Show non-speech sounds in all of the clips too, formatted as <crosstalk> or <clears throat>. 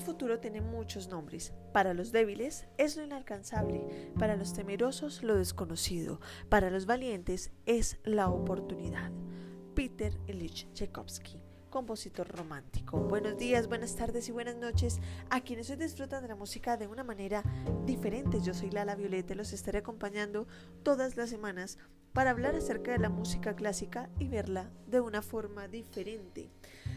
futuro tiene muchos nombres. Para los débiles es lo inalcanzable, para los temerosos lo desconocido, para los valientes es la oportunidad. Peter Ilich Tchaikovsky compositor romántico. Buenos días, buenas tardes y buenas noches a quienes hoy disfrutan de la música de una manera diferente. Yo soy Lala Violeta y los estaré acompañando todas las semanas para hablar acerca de la música clásica y verla de una forma diferente.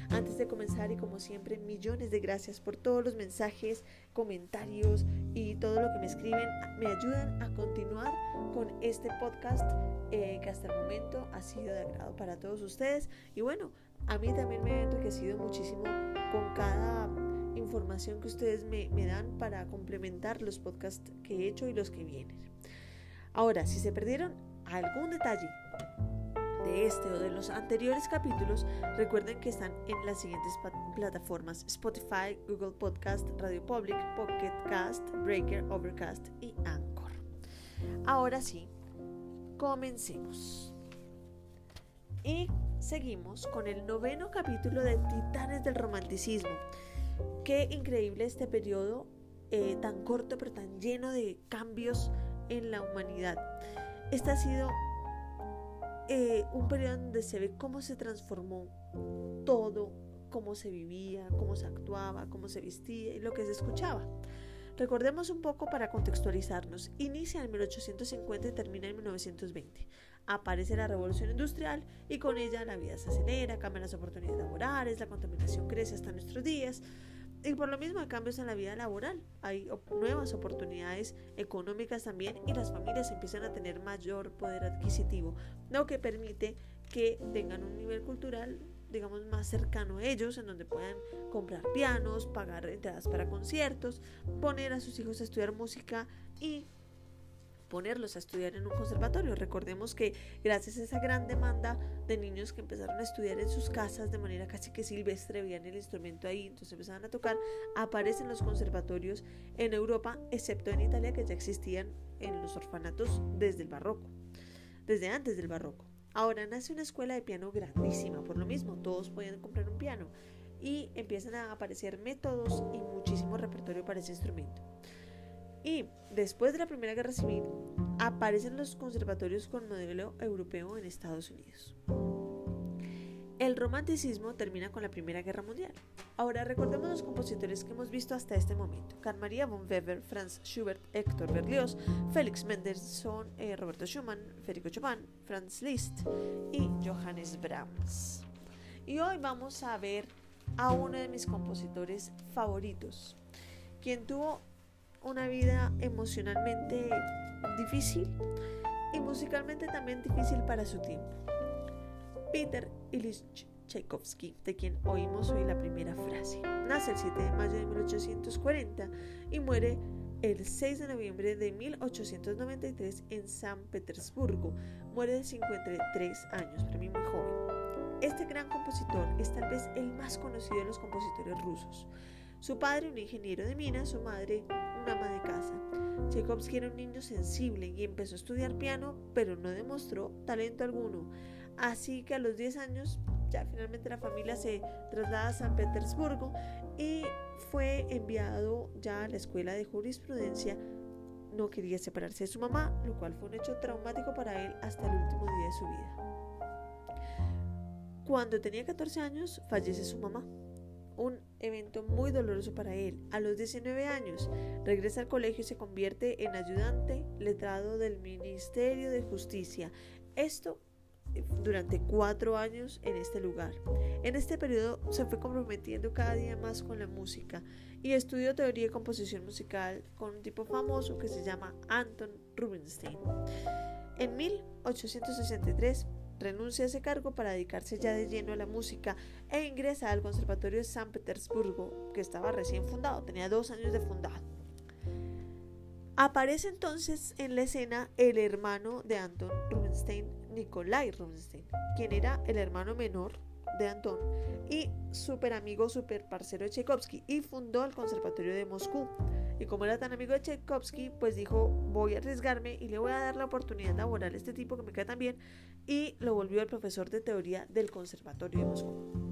Antes de comenzar y como siempre, millones de gracias por todos los mensajes, comentarios y todo lo que me escriben. Me ayudan a continuar con este podcast eh, que hasta el momento ha sido de agrado para todos ustedes. Y bueno, a mí también me ha enriquecido muchísimo con cada información que ustedes me, me dan para complementar los podcasts que he hecho y los que vienen. Ahora, si se perdieron algún detalle de este o de los anteriores capítulos, recuerden que están en las siguientes plataformas: Spotify, Google Podcast, Radio Public, Pocket Cast, Breaker, Overcast y Anchor. Ahora sí, comencemos. Y seguimos con el noveno capítulo de Titanes del Romanticismo. Qué increíble este periodo eh, tan corto pero tan lleno de cambios en la humanidad. Este ha sido eh, un periodo donde se ve cómo se transformó todo, cómo se vivía, cómo se actuaba, cómo se vestía y lo que se escuchaba. Recordemos un poco para contextualizarnos. Inicia en 1850 y termina en 1920. Aparece la revolución industrial y con ella la vida se acelera, cambian las oportunidades laborales, la contaminación crece hasta nuestros días. Y por lo mismo hay cambios en la vida laboral, hay nuevas oportunidades económicas también y las familias empiezan a tener mayor poder adquisitivo, lo que permite que tengan un nivel cultural digamos más cercano a ellos, en donde puedan comprar pianos, pagar entradas para conciertos, poner a sus hijos a estudiar música y ponerlos a estudiar en un conservatorio. Recordemos que gracias a esa gran demanda de niños que empezaron a estudiar en sus casas de manera casi que silvestre, veían el instrumento ahí, entonces empezaban a tocar, aparecen los conservatorios en Europa, excepto en Italia que ya existían en los orfanatos desde el barroco, desde antes del barroco. Ahora nace una escuela de piano grandísima, por lo mismo, todos pueden comprar un piano y empiezan a aparecer métodos y muchísimo repertorio para ese instrumento. Y después de la Primera Guerra Civil, aparecen los conservatorios con modelo europeo en Estados Unidos. El romanticismo termina con la Primera Guerra Mundial. Ahora recordemos los compositores que hemos visto hasta este momento. Carl Maria von Weber, Franz Schubert, Héctor Berlioz, Felix Mendelssohn, eh, Roberto Schumann, Federico Chopin, Franz Liszt y Johannes Brahms. Y hoy vamos a ver a uno de mis compositores favoritos, quien tuvo una vida emocionalmente difícil y musicalmente también difícil para su tiempo. Peter Ilyich Tchaikovsky, de quien oímos hoy la primera frase. Nace el 7 de mayo de 1840 y muere el 6 de noviembre de 1893 en San Petersburgo. Muere de 53 años, para mí muy joven. Este gran compositor es tal vez el más conocido de los compositores rusos. Su padre, un ingeniero de minas, su madre, una ama de casa. Tchaikovsky era un niño sensible y empezó a estudiar piano, pero no demostró talento alguno. Así que a los 10 años ya finalmente la familia se traslada a San Petersburgo y fue enviado ya a la escuela de jurisprudencia. No quería separarse de su mamá, lo cual fue un hecho traumático para él hasta el último día de su vida. Cuando tenía 14 años, fallece su mamá un evento muy doloroso para él. A los 19 años regresa al colegio y se convierte en ayudante letrado del Ministerio de Justicia. Esto eh, durante cuatro años en este lugar. En este periodo se fue comprometiendo cada día más con la música y estudió teoría y composición musical con un tipo famoso que se llama Anton Rubinstein. En 1863 renuncia a ese cargo para dedicarse ya de lleno a la música e ingresa al Conservatorio de San Petersburgo, que estaba recién fundado, tenía dos años de fundado. Aparece entonces en la escena el hermano de Anton Rubinstein, Nikolai Rubinstein, quien era el hermano menor de Anton y súper amigo, súper parcero de Tchaikovsky, y fundó el Conservatorio de Moscú. Y como era tan amigo de Tchaikovsky, pues dijo, voy a arriesgarme y le voy a dar la oportunidad laboral a este tipo que me queda tan bien, y lo volvió el profesor de teoría del Conservatorio de Moscú.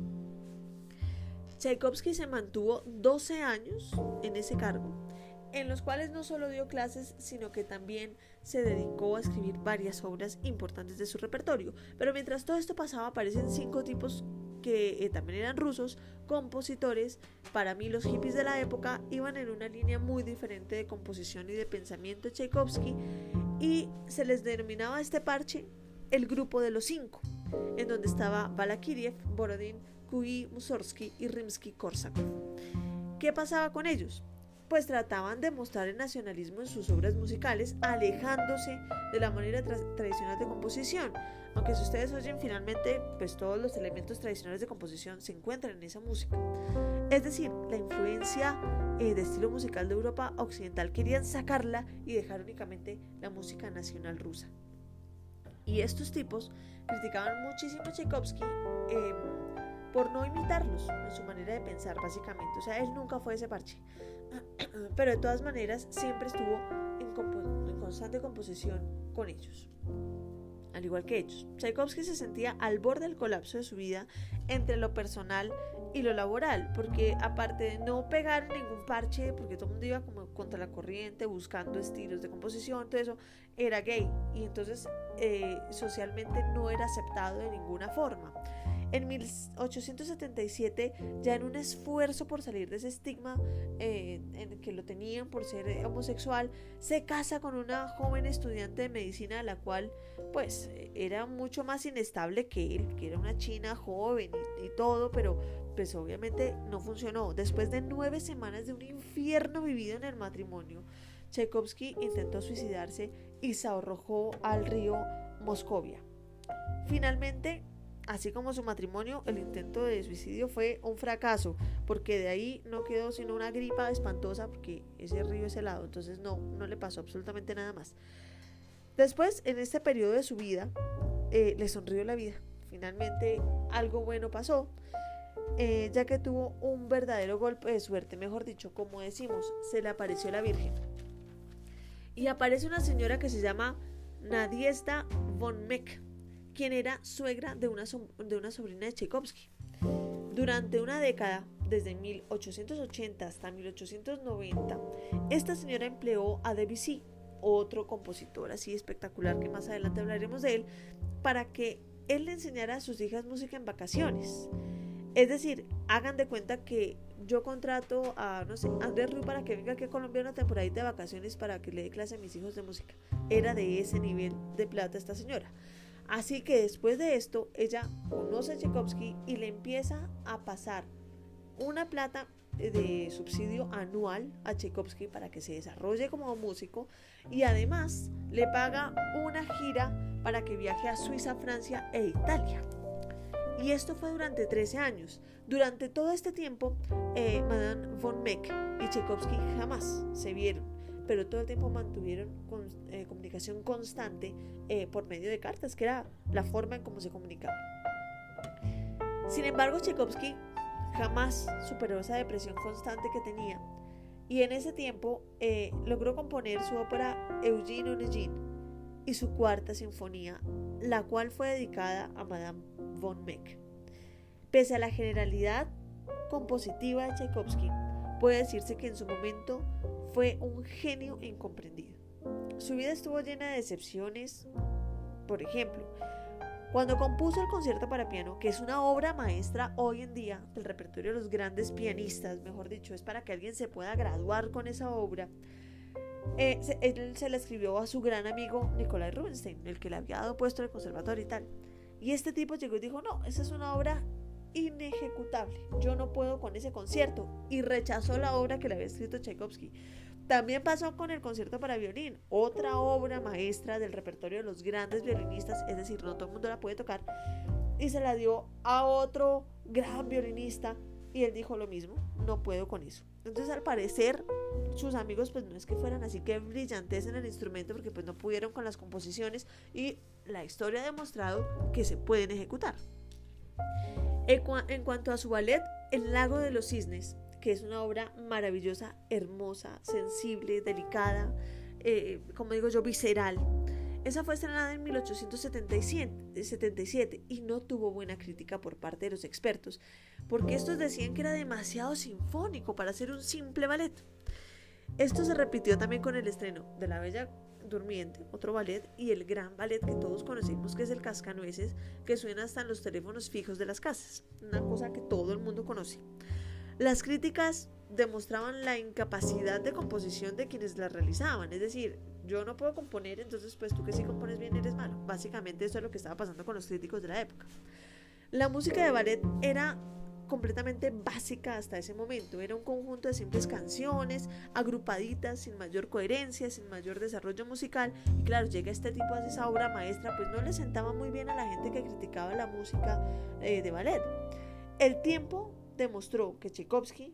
Tchaikovsky se mantuvo 12 años en ese cargo, en los cuales no solo dio clases, sino que también se dedicó a escribir varias obras importantes de su repertorio. Pero mientras todo esto pasaba, aparecen cinco tipos que eh, también eran rusos, compositores. Para mí los hippies de la época iban en una línea muy diferente de composición y de pensamiento Tchaikovsky y se les denominaba este parche el grupo de los cinco, en donde estaba Balakiriev, Borodin, Kuy, Mussorgsky y Rimsky-Korsakov. ¿Qué pasaba con ellos? Pues trataban de mostrar el nacionalismo en sus obras musicales, alejándose de la manera tradicional de composición. Aunque si ustedes oyen finalmente, pues todos los elementos tradicionales de composición se encuentran en esa música. Es decir, la influencia eh, de estilo musical de Europa Occidental querían sacarla y dejar únicamente la música nacional rusa. Y estos tipos criticaban muchísimo a Tchaikovsky. Eh, por no imitarlos en su manera de pensar, básicamente. O sea, él nunca fue ese parche. <clears throat> Pero de todas maneras, siempre estuvo en, constante composición con ellos. Al igual que ellos, Tchaikovsky se sentía al borde del colapso de su vida entre lo personal y lo laboral, porque aparte de no pegar ningún parche, porque todo el mundo iba como contra la corriente, buscando estilos de composición, todo eso, era gay y entonces eh, socialmente no era aceptado de ninguna forma. En 1877, ya en un esfuerzo por salir de ese estigma eh, en que lo tenían por ser eh, homosexual, se casa con una joven estudiante de medicina, la cual pues era mucho más inestable que él, que era una china joven y, y todo, pero pues obviamente no funcionó. Después de nueve semanas de un infierno vivido en el matrimonio, Tchaikovsky intentó suicidarse y se arrojó al río Moscovia. Finalmente, así como su matrimonio, el intento de suicidio fue un fracaso, porque de ahí no quedó sino una gripa espantosa, porque ese río es helado, entonces no, no le pasó absolutamente nada más. Después, en este periodo de su vida, eh, le sonrió la vida. Finalmente, algo bueno pasó, eh, ya que tuvo un verdadero golpe de suerte, mejor dicho, como decimos, se le apareció la Virgen. Y aparece una señora que se llama Nadiesta von Meck quien era suegra de una, de una sobrina de Tchaikovsky. Durante una década, desde 1880 hasta 1890, esta señora empleó a Debussy, otro compositor así espectacular que más adelante hablaremos de él, para que él le enseñara a sus hijas música en vacaciones. Es decir, hagan de cuenta que yo contrato a, no sé, Andrés Rui para que venga aquí a Colombia una temporada de vacaciones para que le dé clase a mis hijos de música. Era de ese nivel de plata esta señora. Así que después de esto, ella conoce a Tchaikovsky y le empieza a pasar una plata de subsidio anual a Tchaikovsky para que se desarrolle como músico y además le paga una gira para que viaje a Suiza, Francia e Italia. Y esto fue durante 13 años. Durante todo este tiempo, eh, Madame von Meck y Tchaikovsky jamás se vieron pero todo el tiempo mantuvieron eh, comunicación constante eh, por medio de cartas, que era la forma en cómo se comunicaban. Sin embargo, Tchaikovsky jamás superó esa depresión constante que tenía y en ese tiempo eh, logró componer su ópera Eugene Onegin y su cuarta sinfonía, la cual fue dedicada a Madame von Meck. Pese a la generalidad compositiva de Tchaikovsky, puede decirse que en su momento fue un genio incomprendido. Su vida estuvo llena de decepciones. Por ejemplo, cuando compuso el concierto para piano, que es una obra maestra hoy en día del repertorio de los grandes pianistas, mejor dicho, es para que alguien se pueda graduar con esa obra, eh, él se la escribió a su gran amigo Nikolai Rubinstein, el que le había dado puesto el conservatorio y tal. Y este tipo llegó y dijo, no, esa es una obra inejecutable, yo no puedo con ese concierto, y rechazó la obra que le había escrito Tchaikovsky. También pasó con el concierto para violín, otra obra maestra del repertorio de los grandes violinistas, es decir, no todo el mundo la puede tocar, y se la dio a otro gran violinista y él dijo lo mismo, no puedo con eso. Entonces al parecer sus amigos pues no es que fueran así que brillantes en el instrumento porque pues no pudieron con las composiciones y la historia ha demostrado que se pueden ejecutar. En cuanto a su ballet, El lago de los cisnes, que es una obra maravillosa, hermosa, sensible, delicada, eh, como digo yo, visceral. Esa fue estrenada en 1877 y no tuvo buena crítica por parte de los expertos, porque estos decían que era demasiado sinfónico para ser un simple ballet. Esto se repitió también con el estreno de La Bella Durmiente, otro ballet, y el gran ballet que todos conocemos, que es el Cascanueces, que suena hasta en los teléfonos fijos de las casas, una cosa que todo el mundo conoce. Las críticas demostraban la incapacidad de composición de quienes la realizaban, es decir, yo no puedo componer, entonces pues tú que sí compones bien eres malo. Básicamente eso es lo que estaba pasando con los críticos de la época. La música de ballet era completamente básica hasta ese momento. Era un conjunto de simples canciones, agrupaditas, sin mayor coherencia, sin mayor desarrollo musical. Y claro, llega este tipo de esa obra maestra, pues no le sentaba muy bien a la gente que criticaba la música eh, de ballet. El tiempo demostró que Tchaikovsky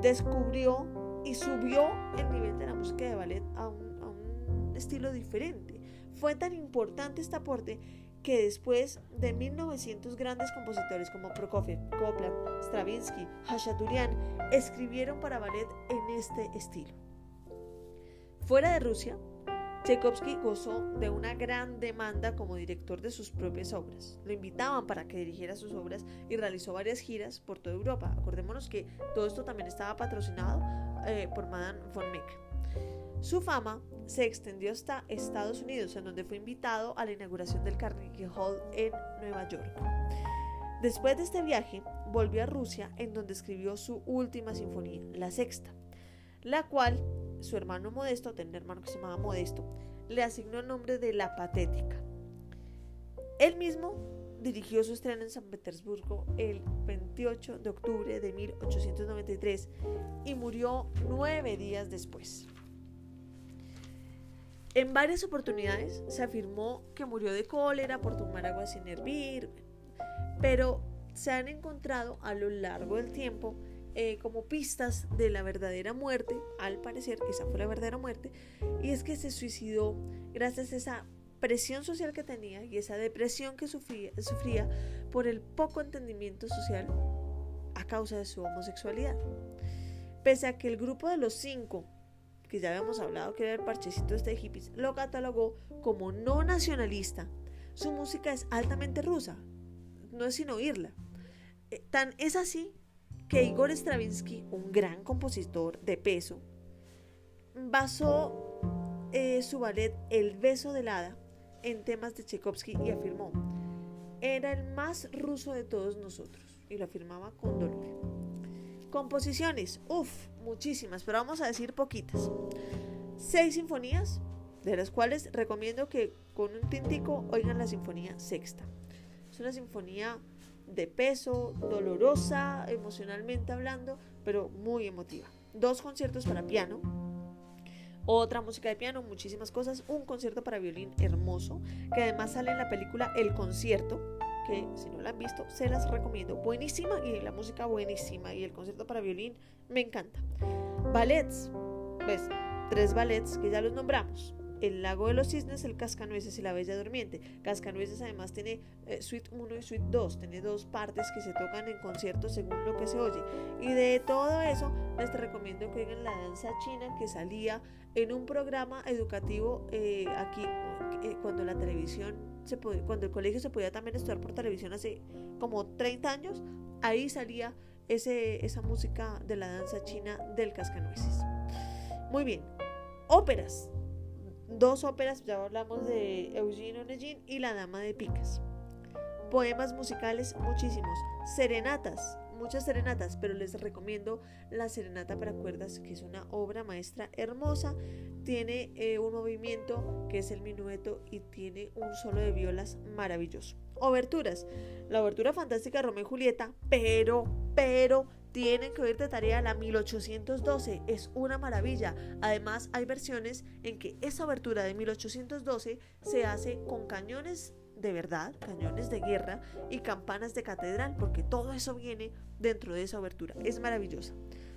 descubrió y subió el nivel de la música de ballet a un, a un estilo diferente. Fue tan importante este aporte que después de 1900 grandes compositores como Prokofiev, Copland, Stravinsky, Hachaturian escribieron para ballet en este estilo. Fuera de Rusia, Tchaikovsky gozó de una gran demanda como director de sus propias obras. Lo invitaban para que dirigiera sus obras y realizó varias giras por toda Europa. Acordémonos que todo esto también estaba patrocinado eh, por Madame von Meck. Su fama se extendió hasta Estados Unidos, en donde fue invitado a la inauguración del Carnegie Hall en Nueva York. Después de este viaje, volvió a Rusia, en donde escribió su última sinfonía, la sexta, la cual su hermano Modesto, tenía un hermano que se llamaba Modesto, le asignó el nombre de La Patética. Él mismo dirigió su estreno en San Petersburgo el 28 de octubre de 1893 y murió nueve días después. En varias oportunidades se afirmó que murió de cólera por tomar agua sin hervir, pero se han encontrado a lo largo del tiempo eh, como pistas de la verdadera muerte, al parecer esa fue la verdadera muerte, y es que se suicidó gracias a esa presión social que tenía y esa depresión que sufría, sufría por el poco entendimiento social a causa de su homosexualidad. Pese a que el grupo de los cinco que ya habíamos hablado que era el parchecito este de hippies, lo catalogó como no nacionalista. Su música es altamente rusa, no es sin oírla. Eh, tan es así que Igor Stravinsky, un gran compositor de peso, basó eh, su ballet El beso del hada en temas de Tchaikovsky y afirmó, era el más ruso de todos nosotros, y lo afirmaba con dolor. Composiciones, uff, muchísimas, pero vamos a decir poquitas. Seis sinfonías, de las cuales recomiendo que con un tintico oigan la sinfonía sexta. Es una sinfonía de peso, dolorosa, emocionalmente hablando, pero muy emotiva. Dos conciertos para piano, otra música de piano, muchísimas cosas, un concierto para violín hermoso, que además sale en la película El concierto, que si no la han visto, se las recomiendo. Buenísima y la música buenísima y el concierto para violín me encanta. Ballets, pues tres ballets que ya los nombramos. El lago de los cisnes, el cascanueces y la bella durmiente. Cascanueces además tiene eh, suite 1 y suite 2, tiene dos partes que se tocan en concierto según lo que se oye. Y de todo eso les recomiendo que oigan la danza china que salía en un programa educativo eh, aquí eh, cuando la televisión se cuando el colegio se podía también estudiar por televisión hace como 30 años, ahí salía ese, esa música de la danza china del cascanueces. Muy bien, óperas. Dos óperas, ya hablamos de Eugene Onegin y La Dama de Picas. Poemas musicales, muchísimos. Serenatas, muchas serenatas, pero les recomiendo la Serenata para cuerdas, que es una obra maestra hermosa. Tiene eh, un movimiento que es el minueto y tiene un solo de violas maravilloso. Oberturas. La obertura fantástica de Romeo y Julieta, pero, pero tienen que oír de tarea la 1812, es una maravilla. Además, hay versiones en que esa obertura de 1812 se hace con cañones de verdad, cañones de guerra y campanas de catedral, porque todo eso viene dentro de esa obertura. Es maravillosa.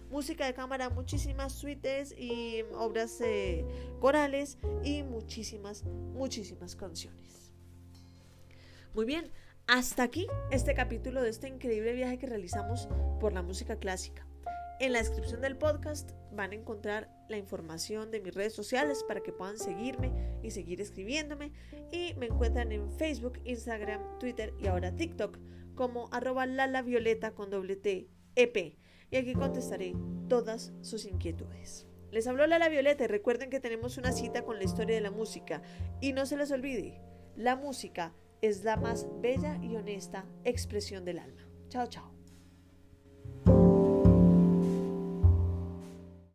Música de cámara, muchísimas suites y obras eh, corales y muchísimas, muchísimas canciones. Muy bien, hasta aquí este capítulo de este increíble viaje que realizamos por la música clásica. En la descripción del podcast van a encontrar la información de mis redes sociales para que puedan seguirme y seguir escribiéndome. Y me encuentran en Facebook, Instagram, Twitter y ahora TikTok como arroba lalavioleta con doble EP. Y aquí contestaré todas sus inquietudes. Les habló Lala Violeta y recuerden que tenemos una cita con la historia de la música. Y no se les olvide, la música es la más bella y honesta expresión del alma. Chao, chao.